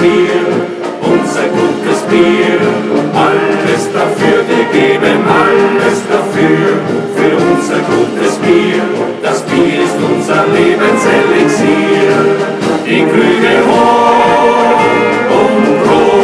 Bier, unser gutes Bier. Alles dafür, wir geben alles dafür, für unser gutes Bier. Das Bier ist unser Lebenselixier. Die Krüge hoch und groß.